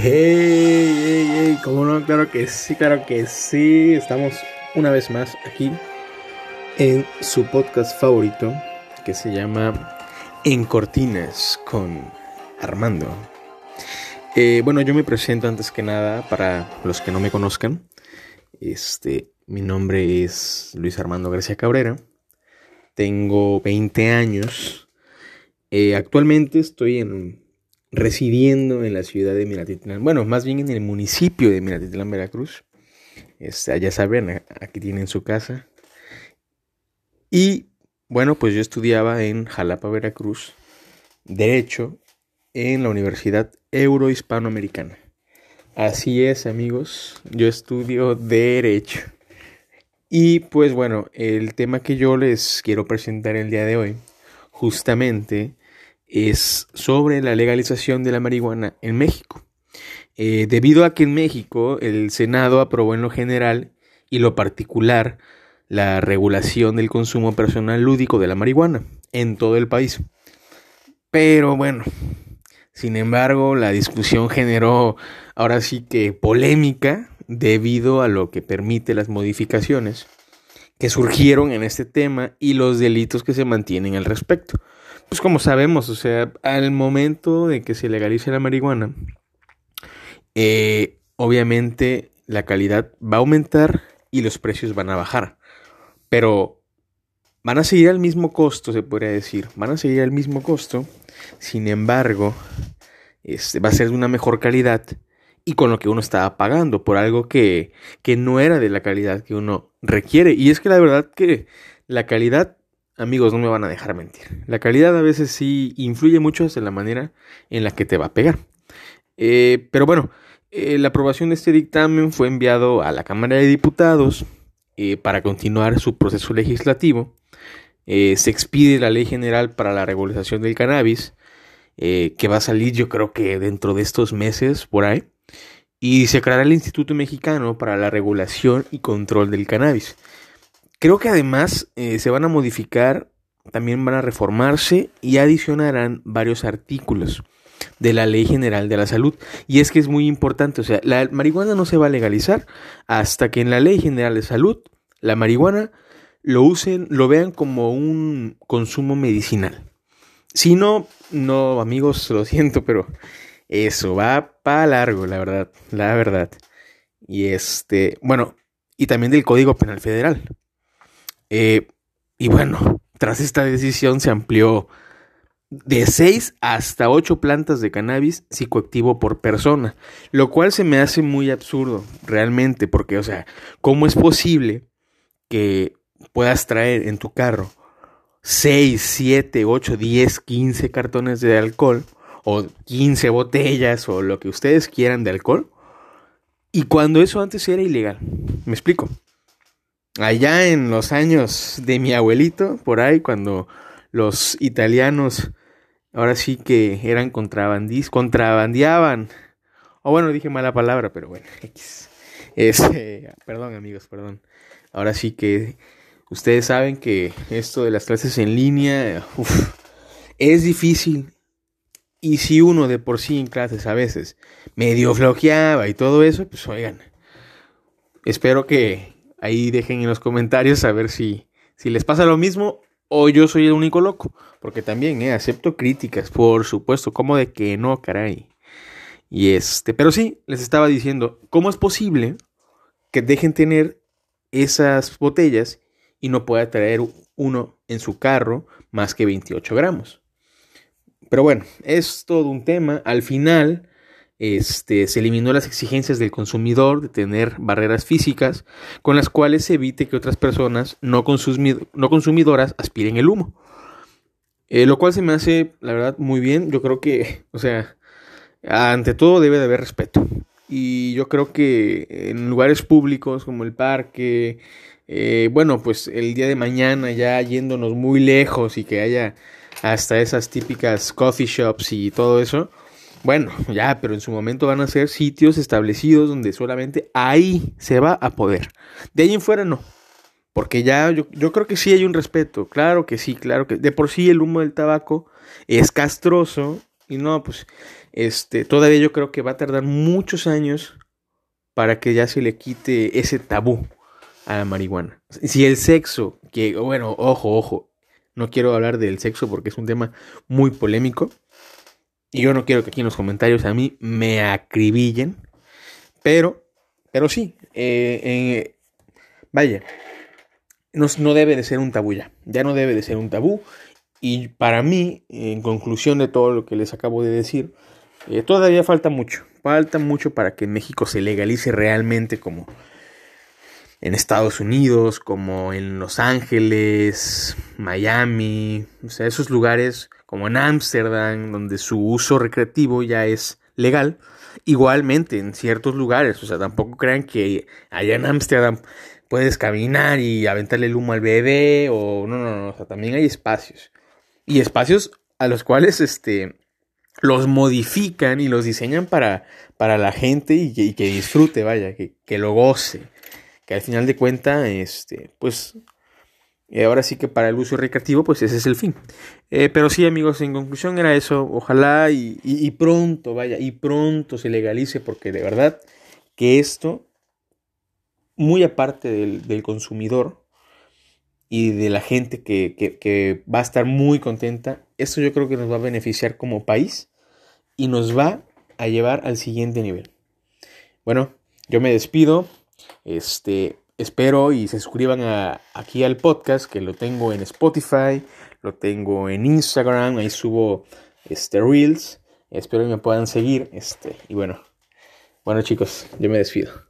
Hey, hey, hey, ¿cómo no? Claro que sí, claro que sí. Estamos una vez más aquí en su podcast favorito que se llama En Cortinas con Armando. Eh, bueno, yo me presento antes que nada para los que no me conozcan. Este, mi nombre es Luis Armando García Cabrera. Tengo 20 años. Eh, actualmente estoy en residiendo en la ciudad de Minatitlán, bueno, más bien en el municipio de Minatitlán, Veracruz. Este, ya saben, aquí tienen su casa. Y bueno, pues yo estudiaba en Jalapa, Veracruz, Derecho en la Universidad Eurohispanoamericana. Así es, amigos, yo estudio Derecho. Y pues bueno, el tema que yo les quiero presentar el día de hoy, justamente, es sobre la legalización de la marihuana en México. Eh, debido a que en México el Senado aprobó en lo general y lo particular la regulación del consumo personal lúdico de la marihuana en todo el país. Pero bueno, sin embargo, la discusión generó ahora sí que polémica debido a lo que permite las modificaciones que surgieron en este tema y los delitos que se mantienen al respecto pues como sabemos, o sea, al momento de que se legalice la marihuana, eh, obviamente la calidad va a aumentar y los precios van a bajar. Pero van a seguir al mismo costo, se podría decir. Van a seguir al mismo costo. Sin embargo, este, va a ser de una mejor calidad y con lo que uno estaba pagando por algo que, que no era de la calidad que uno requiere. Y es que la verdad que la calidad amigos, no me van a dejar mentir. La calidad a veces sí influye mucho en la manera en la que te va a pegar. Eh, pero bueno, eh, la aprobación de este dictamen fue enviado a la Cámara de Diputados eh, para continuar su proceso legislativo. se expide la Ley General para la Regularización del Cannabis, que va a salir yo creo que dentro de estos meses por ahí. Y se creará el Instituto Mexicano para la Regulación y Control del Cannabis. Creo que además eh, se van a modificar, también van a reformarse y adicionarán varios artículos de la Ley General de la Salud. Y es que es muy importante, o sea, la marihuana no se va a legalizar hasta que en la Ley General de Salud la marihuana lo usen, lo vean como un consumo medicinal. Si no, no, amigos, lo siento, pero eso va para largo, la verdad, la verdad. Y este, bueno, y también del Código Penal Federal. Eh, y bueno, tras esta decisión se amplió de 6 hasta 8 plantas de cannabis psicoactivo por persona, lo cual se me hace muy absurdo realmente, porque, o sea, ¿cómo es posible que puedas traer en tu carro 6, 7, 8, 10, 15 cartones de alcohol o 15 botellas o lo que ustedes quieran de alcohol? Y cuando eso antes era ilegal. ¿Me explico? Allá en los años de mi abuelito, por ahí, cuando los italianos ahora sí que eran contrabandis, contrabandeaban. O bueno, dije mala palabra, pero bueno, X. Este, perdón amigos, perdón. Ahora sí que ustedes saben que esto de las clases en línea es difícil. Y si uno de por sí en clases a veces medio flojeaba y todo eso, pues oigan, espero que, Ahí dejen en los comentarios a ver si, si les pasa lo mismo o yo soy el único loco. Porque también eh, acepto críticas, por supuesto. como de que no, caray? Y este, pero sí, les estaba diciendo, ¿cómo es posible que dejen tener esas botellas y no pueda traer uno en su carro más que 28 gramos? Pero bueno, es todo un tema. Al final, este, se eliminó las exigencias del consumidor de tener barreras físicas con las cuales se evite que otras personas no, no consumidoras aspiren el humo. Eh, lo cual se me hace, la verdad, muy bien. Yo creo que, o sea, ante todo debe de haber respeto. Y yo creo que en lugares públicos como el parque, eh, bueno, pues el día de mañana ya yéndonos muy lejos y que haya hasta esas típicas coffee shops y todo eso, bueno, ya, pero en su momento van a ser sitios establecidos donde solamente ahí se va a poder. De ahí en fuera no. Porque ya yo, yo, creo que sí hay un respeto. Claro que sí, claro que. De por sí el humo del tabaco es castroso y no, pues, este, todavía yo creo que va a tardar muchos años para que ya se le quite ese tabú a la marihuana. Si el sexo, que bueno, ojo, ojo, no quiero hablar del sexo porque es un tema muy polémico. Y yo no quiero que aquí en los comentarios a mí me acribillen. Pero, pero sí, eh, vaya, no, no, debe de ser un tabú ya. Ya no debe de ser un tabú. Y para mí, en conclusión de todo lo que les acabo de decir, eh, todavía falta mucho. Falta mucho para que México se legalice realmente como en Estados Unidos, como en Los Ángeles, Miami, o sea, esos lugares como en Ámsterdam, donde su uso recreativo ya es legal. Igualmente en ciertos lugares, o sea, tampoco crean que allá en Ámsterdam puedes caminar y aventarle el humo al bebé o no, no, no, o sea, también hay espacios. Y espacios a los cuales este los modifican y los diseñan para, para la gente y que, disfrute, vaya, que, que, lo goce. Que al final de cuentas, este, pues, eh, ahora sí que para el uso recreativo, pues ese es el fin. Eh, pero sí, amigos, en conclusión era eso. Ojalá y, y, pronto, vaya, y pronto se legalice, porque de verdad que esto, muy aparte del, del consumidor y de la gente que, que, que va a estar muy contenta, esto yo creo que nos va a beneficiar como país y nos va a llevar al siguiente nivel. Bueno, yo me despido. Este, espero y se suscriban aquí al podcast que lo tengo en Spotify, lo tengo en Instagram, ahí subo este reels. Espero que me puedan seguir, este, y bueno. Bueno, chicos, yo me despido.